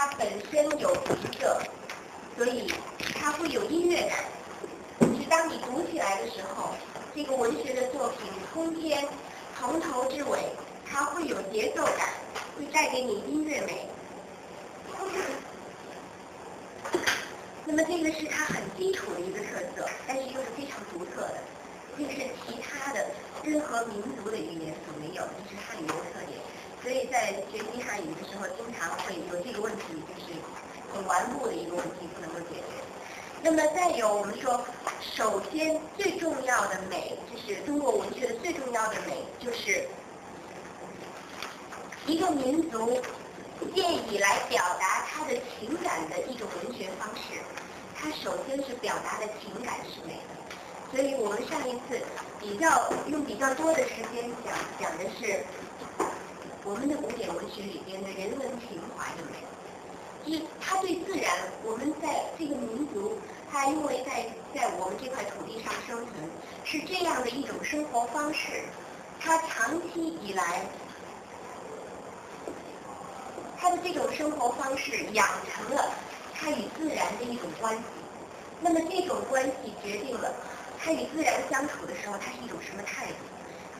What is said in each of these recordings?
它本身有颜色，所以它会有音乐感。就是当你读起来的时候，这个文学的作品通篇从头至尾，它会有节奏感，会带给你音乐美。那么这个是它很基础的一个特色，但是又是非常独特的，这是其他的任何民族的语言所没有，这是汉语的特点。所以在学习汉语的时候，经常会有这个问题，就是很顽固的一个问题不能够解决。那么再有，我们说，首先最重要的美，就是中国文学的最重要的美，就是一个民族。愿意来表达他的情感的一种文学方式，它首先是表达的情感是美的，所以我们上一次比较用比较多的时间讲讲的是我们的古典文学里边的人文情怀的美，就是他对自然，我们在这个民族，他因为在在我们这块土地上生存，是这样的一种生活方式，他长期以来。他的这种生活方式养成了他与自然的一种关系，那么这种关系决定了他与自然相处的时候，他是一种什么态度？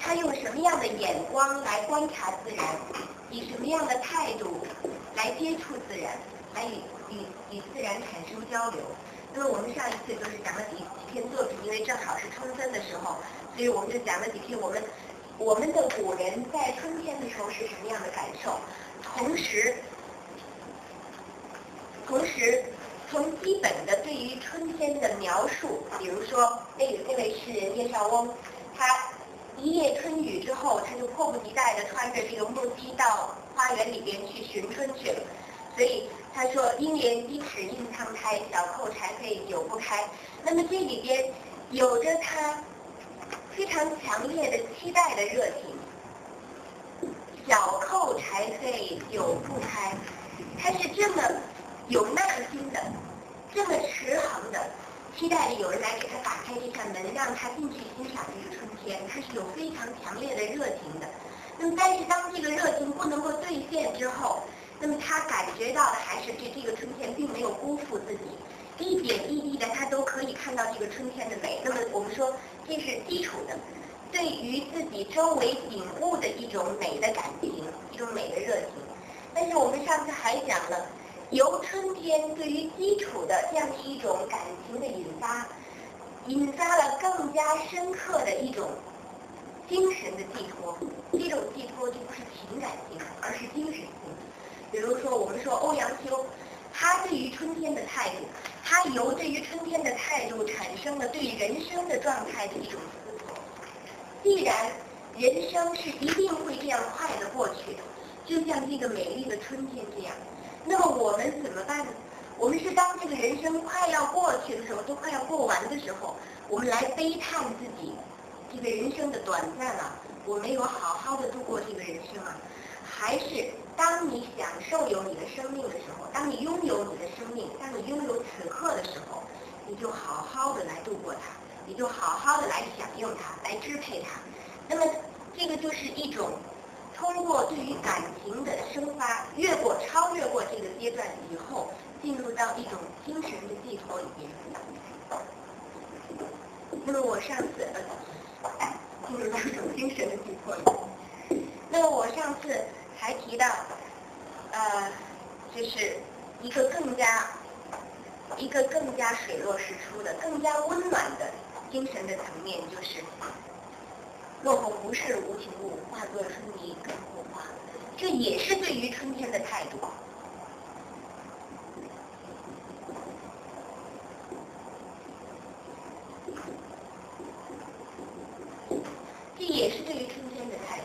他用什么样的眼光来观察自然？以什么样的态度来接触自然？来与与与自然产生交流？那么我们上一次就是讲了几几篇作品，因为正好是春分的时候，所以我们就讲了几篇我们我们的古人在春天的时候是什么样的感受？同时，同时从基本的对于春天的描述，比如说那那位诗人叶绍翁，他一夜春雨之后，他就迫不及待地穿着这个木屐到花园里边去寻春去了。所以他说：“鹰连鸡齿印苍苔，小扣柴扉久不开。”那么这里边有着他非常强烈的期待的热情。小扣柴扉久不开，他是这么有耐心的，这么持恒的，期待着有人来给他打开这扇门，让他进去欣赏这个春天。他是有非常强烈的热情的。那么，但是当这个热情不能够兑现之后，那么他感觉到的还是这这个春天并没有辜负自己，一点一滴的他都可以看到这个春天的美。那么我们说这是基础的。对于自己周围景物的一种美的感情，一种美的热情。但是我们上次还讲了，由春天对于基础的这样的一种感情的引发，引发了更加深刻的一种精神的寄托。这种寄托就不是情感性，而是精神性。比如说，我们说欧阳修，他对于春天的态度，他由对于春天的态度产生了对人生的状态的一种思索。既然人生是一定会这样快的过去的，就像这个美丽的春天这样，那么我们怎么办呢？我们是当这个人生快要过去的时候，都快要过完的时候，我们来悲叹自己这个人生的短暂啊，我没有好好的度过这个人生啊，还是当你享受有你的生命的时候，当你拥有你的生命，当你拥有此刻的时候，你就好好的来度过它。你就好好的来享用它，来支配它。那么，这个就是一种通过对于感情的生发，越过、超越过这个阶段以后，进入到一种精神的寄托里面。那么我上次呃进入到一种精神的寄托里。那么我上次还提到，呃，就是一个更加、一个更加水落石出的、更加温暖的。精神的层面就是，落红不是无情物，化作春泥更护花。这也是对于春天的态度。这也是对于春天的态度。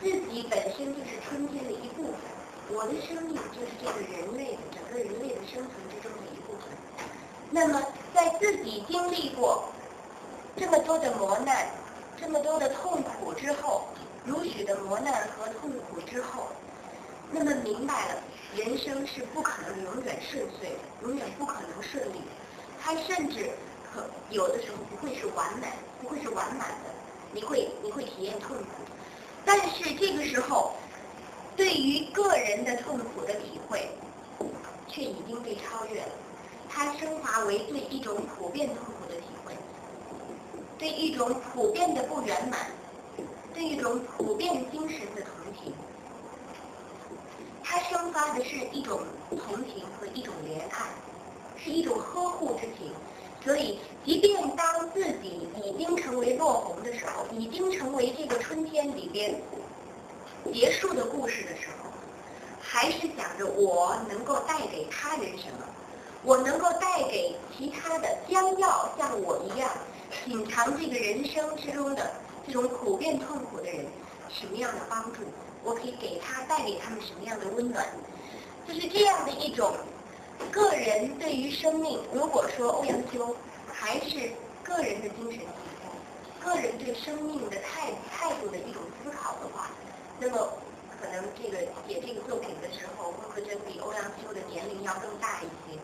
自己本身就是春天的一部分，我的生命就是这个人类的整个人类的生存之中的一部分。那么，在自己经历过。这么多的磨难，这么多的痛苦之后，如许的磨难和痛苦之后，那么明白了，人生是不可能永远顺遂，永远不可能顺利。它甚至可有的时候不会是完美，不会是完满的，你会你会体验痛苦。但是这个时候，对于个人的痛苦的体会，却已经被超越了。它升华为对一种普遍痛苦的体会，对一种普遍的不圆满，对一种普遍精神的同情。它生发的是一种同情和一种怜爱，是一种呵护之情。所以，即便当自己已经成为落红的时候，已经成为这个春天里边结束的故事的时候，还是想着我能够带给他人什么，我能够带给其他的将要像我一样品尝这个人生之中的这种普遍痛苦的人什么样的帮助，我可以给他带给他们什么样的温暖，就是这样的一种。个人对于生命，如果说欧阳修还是个人的精神体悟，个人对生命的态态度的一种思考的话，那么可能这个写这个作品的时候，郭可真比欧阳修的年龄要更大一些，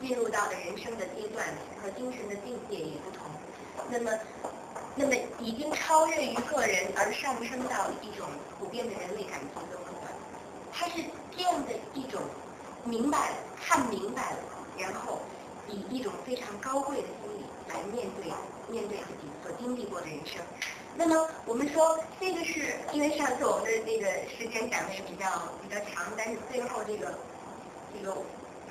进入到的人生的阶段和精神的境界也不同。那么，那么已经超越于个人而上升到一种普遍的人类感情的温暖，它是这样的一种。明白，看明白了，然后以一种非常高贵的心理来面对面对自己所经历过的人生。那么我们说，这个是因为上次我们的那个时间讲的是比较比较长，但是最后这个这个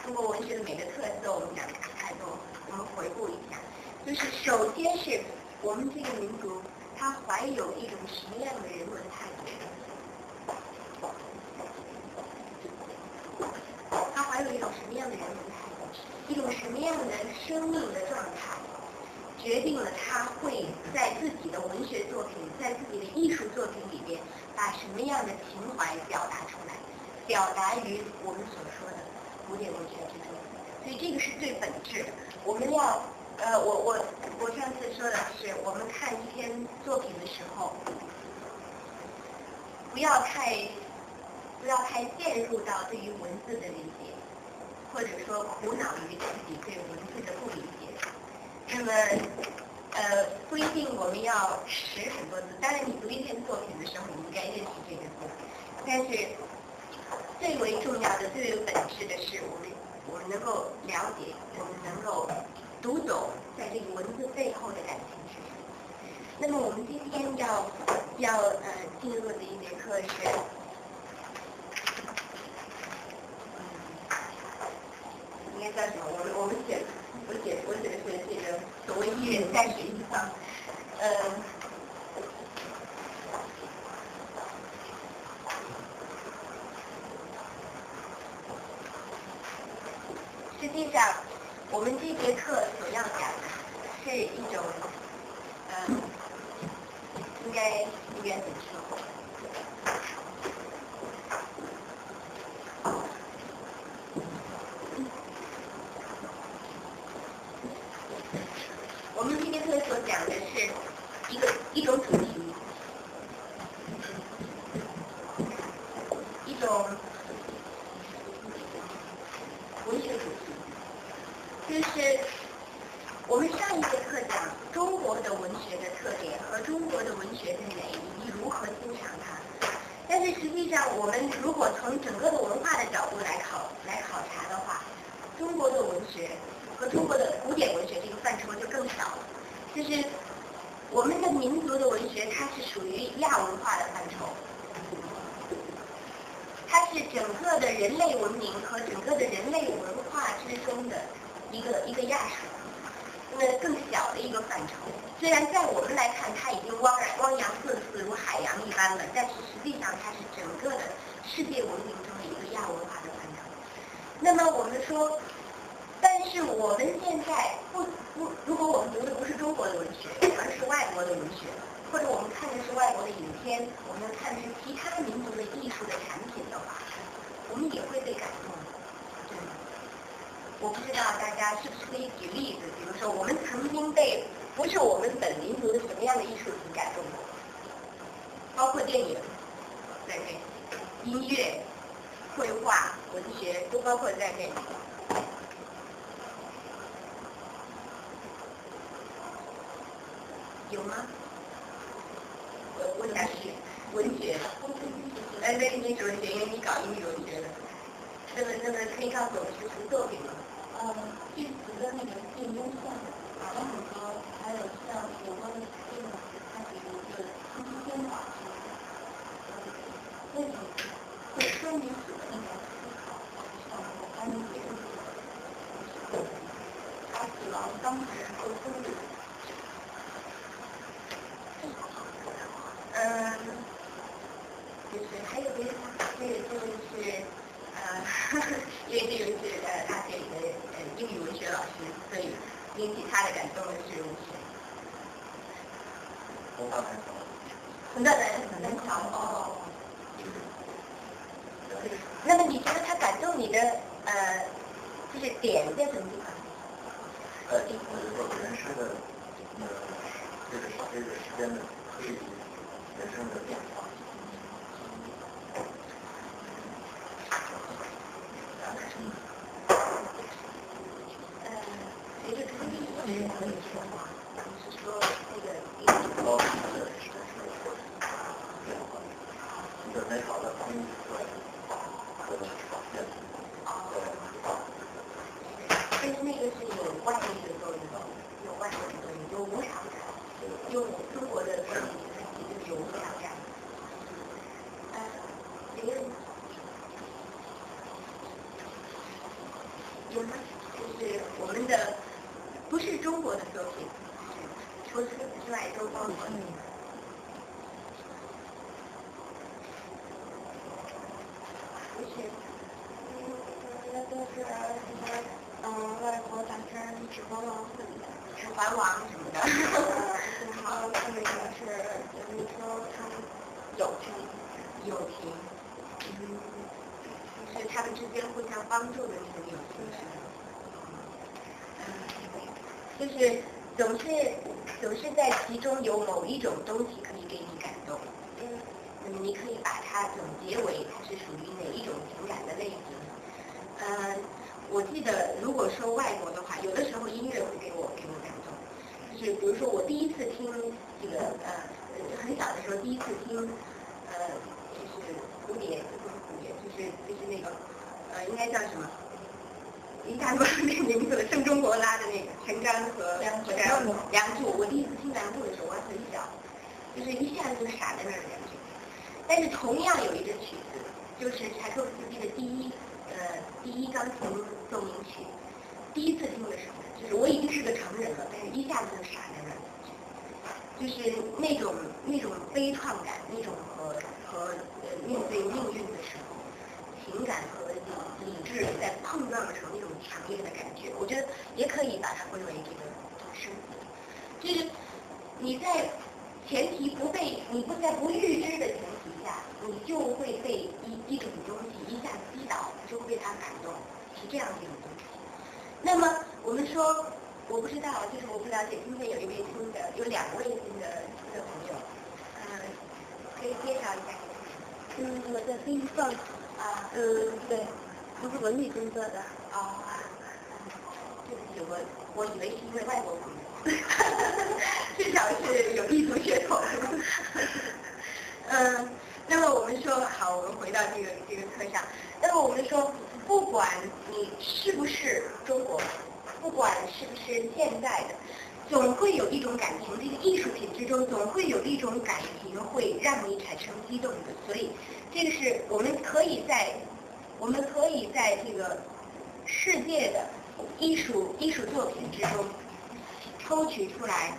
中国文学的每个特色，我们讲的太多，我们回顾一下，就是首先是我们这个民族，它怀有一种什么样的人文态度？它怀有一种什么样的人文态度，一种什么样的生命的状态，决定了他会在自己的文学作品，在自己的艺术作品里边，把什么样的情怀表达出来，表达于我们所说的古典文学之中。所以这个是最本质的。我们要，呃，我我我上次说的是，我们看一篇作品的时候，不要太不要太陷入到对于文字的理解。或者说苦恼于自己对文字的不理解，那么呃不一定我们要识很多字。当然，你读一篇作品的时候，你应该认识这个字。但是最为重要的、最为本质的是，我们我们能够了解，我们能够读懂在这个文字背后的感情是什么。那么我们今天要要呃进入的一节课是。应该叫什么？我们我们写，我写我写的是这个所谓艺人在学习上，嗯，实际上我们这节课所要讲的是一种，嗯，应该应该怎么说？讲的是一个一种主题，一种文学主题，就是我们上一节课讲中国的文学的特点和中国的文学的美以及如何欣赏它。但是实际上，我我们如果从整个的文化的角度来考来考察的话，中国的文学和中国的古典文学这个范畴就更小了。就是我们的民族的文学，它是属于亚文化的范畴，它是整个的人类文明和整个的人类文化之中的一个一个亚属，那更小的一个范畴。虽然在我们来看，它已经汪然汪洋四肆如海洋一般了，但是实际上它是整个的世界文明中的一个亚文化的范畴。那么我们说。但是我们现在不不，如果我们读的不是中国的文学，而是外国的文学，或者我们看的是外国的影片，我们看的是其他民族的艺术的产品的话，我们也会被感动。我不知道大家是不是可以举例子，比如说我们曾经被不是我们本民族的什么样的艺术品感动过，包括电影，在内，音乐、绘画、文学都包括在内。有吗？我问一是文学。哎，那你主任学，因为你搞英语文学的。那么，那么可以告诉我们是什么作品吗？呃，剧词的那个近优线打的很高，像有关的这个，它比如是空间法什么的，那种会说明死的那种思考，像我刚才这个，他死亡当时沟通的。嗯，就是还有别的吗？这个这个是呃，因为这个是呃大学里的呃英语文学老师，所以引起他的感动的是红大蓝桥。红大蓝蓝桥哦。那么你觉得他感动你的呃，就是点在什么地方？呃，我觉得人生的呃这个这个时间的推移。人生的变化。呃，随着推移可以说话，是说那个一个高的是是一个美好的空间和表现。但是那个是有外力的作用，有外力的作用，有无常的，有中国的观点。有无常感，呃，别人有吗？就是我们的不是中国的作品，除此之外都包括。不是，嗯，我觉得都是什么，嗯，外国大片《指环王》什么的，《指环王》什么的。然后那个是，就是说他们友情，友情，嗯，是他们之间互相帮助的那种友情，嗯，就是总是总是在其中有某一种东西可以给你感动，嗯，你可以把它总结为它是属于哪一种情感的类型，呃，我记得如果说外国的话，有的时候音乐会给我给我感动。就是，比如说我第一次听这个呃，很小的时候第一次听呃，就是蝴蝶，不是蝴蝶，就是就是那个呃，应该叫什么？一下子那个名字了。盛中国拉的那个陈刚和梁祝。梁祝，我第一次听梁祝的时候我还很小，就是一下子就傻在那儿感觉。但是同样有一个曲子，就是柴可夫斯基的第一呃第一钢琴奏鸣曲，第一次听的时候。就是我已经是个成人了，但是一下子就傻在那儿，就是那种那种悲怆感，那种和和面对命运的时候，情感和理智在碰撞的时候那种强烈的感觉，我觉得也可以把它归为这个生活。就是你在前提不被你不在不预知的前提下，你就会被一一种东西一下击倒，就会被它感动，是这样的一种东西。那么。我们说，我不知道，就是我不了解。今天有一位新的，有两位新的新的朋友，嗯，可以介绍一下。嗯，我叫丁凤。啊。嗯，对，我是文理工作的。哦。对不起，我我以为是因为外国朋友。至少是有异族血统。嗯，那么我们说好，我们回到这个这个课上。那么我们说，不管你是不是中国。不管是不是现代的，总会有一种感情，这个艺术品之中总会有一种感情会让你产生激动的。所以，这个是我们可以在我们可以在这个世界的艺术艺术作品之中抽取出来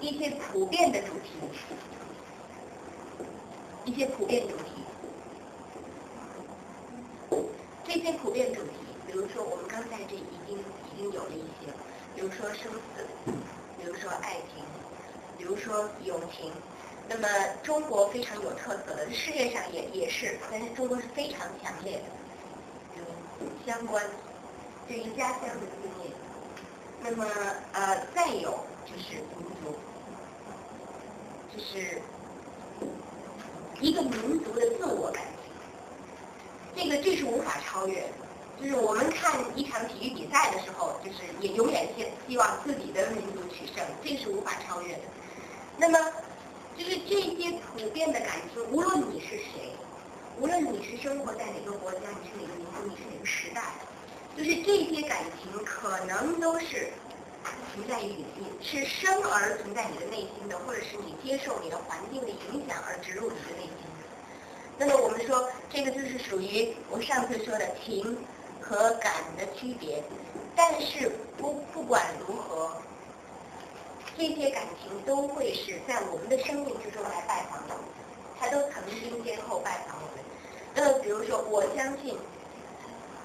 一些普遍的主题，一些普遍主题，这些普遍主题。比如说，我们刚才这已经已经有了一些，比如说生死，比如说爱情，比如说友情。那么中国非常有特色的，世界上也也是，但是中国是非常强烈的，嗯，相关对于家乡的思念。那么呃，再有就是民族，就是一个民族的自我感情，这个这是无法超越的。就是我们看一场体育比赛的时候，就是也永远希希望自己的民族取胜，这是无法超越的。那么，就是这些普遍的感情，无论你是谁，无论你是生活在哪个国家，你是哪个民族，你是哪个时代，就是这些感情可能都是存在于里面，是生而存在你的内心的，或者是你接受你的环境的影响而植入你的内心的。那么我们说，这个就是属于我上次说的情和感的区别。但是不不管如何，这些感情都会是在我们的生命之中来拜访的，它都曾经先后拜访我们。那比如说，我相信，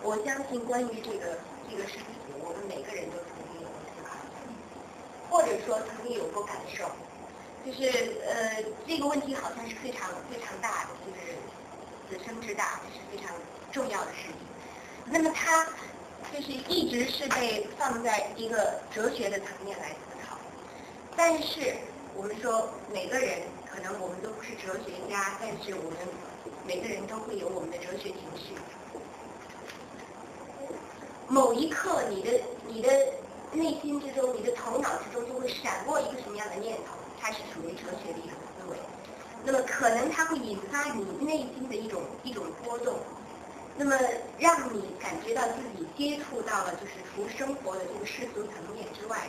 我相信关于这个这个事情，我们每个人都曾经有过思考，或者说曾经有过感受，就是呃这个问题好像是非常非常大的，就是此生之大，是非常重要的事情。那么它。就是一直是被放在一个哲学的层面来思考，但是我们说每个人可能我们都不是哲学家，但是我们每个人都会有我们的哲学情绪。某一刻，你的你的内心之中，你的头脑之中就会闪过一个什么样的念头，它是属于哲学的一种思维。那么可能它会引发你内心的一种一种波动。那么，让你感觉到自己接触到了，就是除生活的这个世俗层面之外，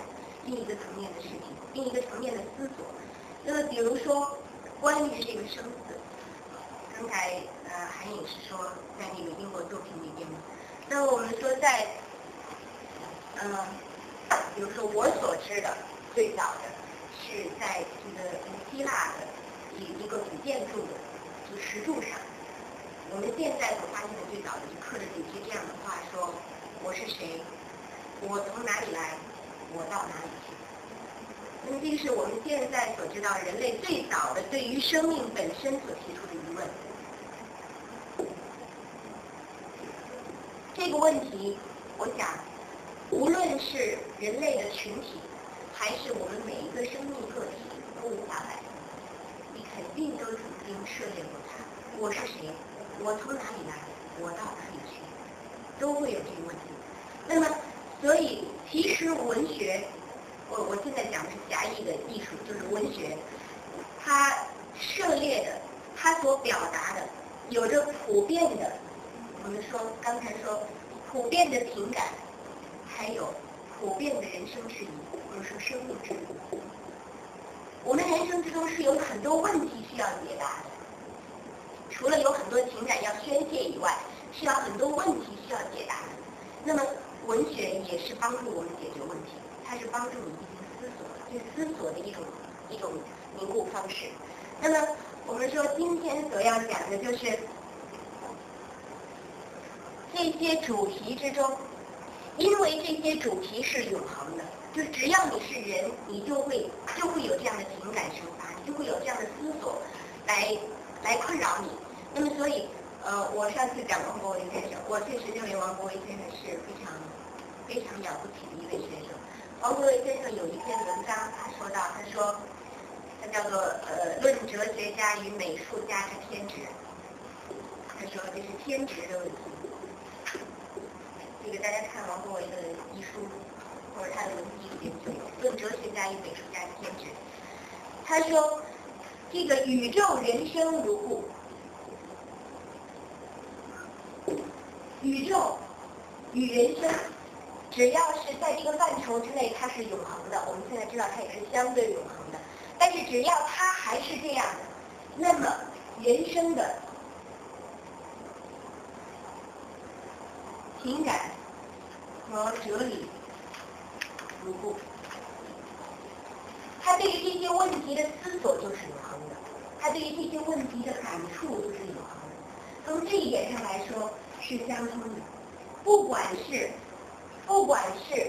另一个层面的事情，另一个层面的思索。那么，比如说关于这个生死，刚才呃韩颖是说在那个英国作品里边，那我们说在，嗯，比如说我所知的最早的是在这个希腊的一一个古建筑的就石柱上。我们现在所发现的最早的就刻着几句这样的话：说我是谁，我从哪里来，我到哪里去。那么这个是我们现在所知道人类最早的对于生命本身所提出的疑问。这个问题，我想，无论是人类的群体，还是我们每一个生命个体，都无法摆脱。你肯定都曾经涉猎过它。我是谁？我从哪里来，我到哪里去，都会有这个问题。那么，所以其实文学，我我现在讲的是狭义的艺术，就是文学，它涉猎的，它所表达的，有着普遍的，我们说刚才说普遍的情感，还有普遍的人生质疑，或者说生命质疑。我们人生之中是有很多问题需要解答的。除了有很多情感要宣泄以外，需要很多问题需要解答。那么文学也是帮助我们解决问题，它是帮助你进行思索，去思索的一种一种凝固方式。那么我们说今天所要讲的就是这些主题之中，因为这些主题是永恒的，就只要你是人，你就会就会有这样的情感生发，你就会有这样的思索来来困扰你。那么，所以，呃，我上次讲王国维先生，我确实认为王国维先生是非常非常了不起的一位先生。王国维先生有一篇文章，他说到，他说，他叫做呃《论哲学家与美术家之天职》，他说这是天职的问题。这个大家看王国维的遗书或者他的文集里面就有《论哲学家与美术家之天职》。他说，这个宇宙人生如故。宇宙与人生，只要是在这个范畴之内，它是永恒的。我们现在知道它也是相对永恒的，但是只要它还是这样的，那么人生的情感和哲理如故。他对于这些问题的思索就是永恒的，他对于这些问题的感触就是永恒的。从这一点上来说。是相通的，不管是不管是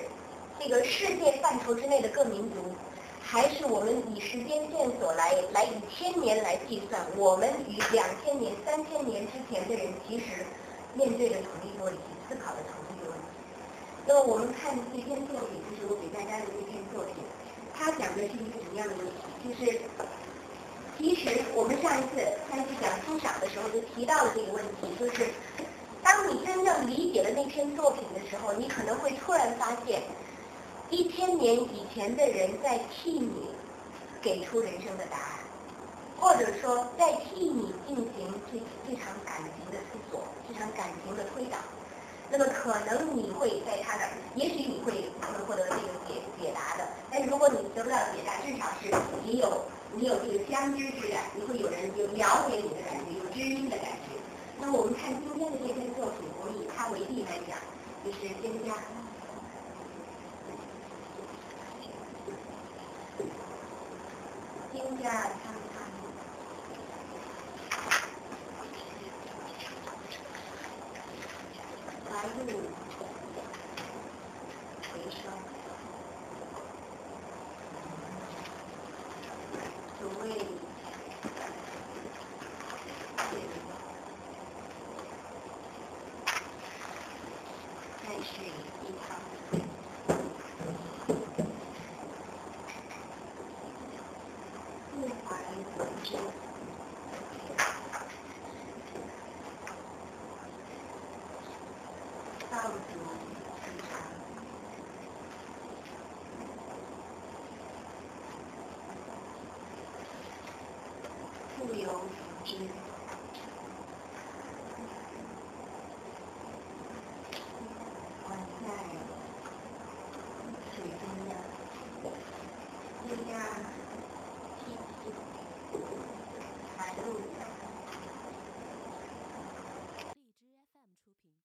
这个世界范畴之内的各民族，还是我们以时间线索来来以千年来计算，我们与两千年、三千年之前的人其实面对着同一个问题，思考的同一个问题。那么我们看这篇作品，就是我给大家的这篇作品，他讲的是一个什么样的问题？就是其实我们上一次上一次讲欣赏的时候就提到了这个问题，就是。当你真正理解了那篇作品的时候，你可能会突然发现，一千年以前的人在替你给出人生的答案。或者说在替你进行这这场感情的思索，这场感情的推导。那么可能你会在他那儿，也许你会会获得这个解解答的。但是如果你得不到解答，至少是你有你有这个相知之感，你会有人有了解你的感觉，有知音的感觉。那么我们看今天的这篇作品，我们以它为例来讲，就是蒹葭。蒹葭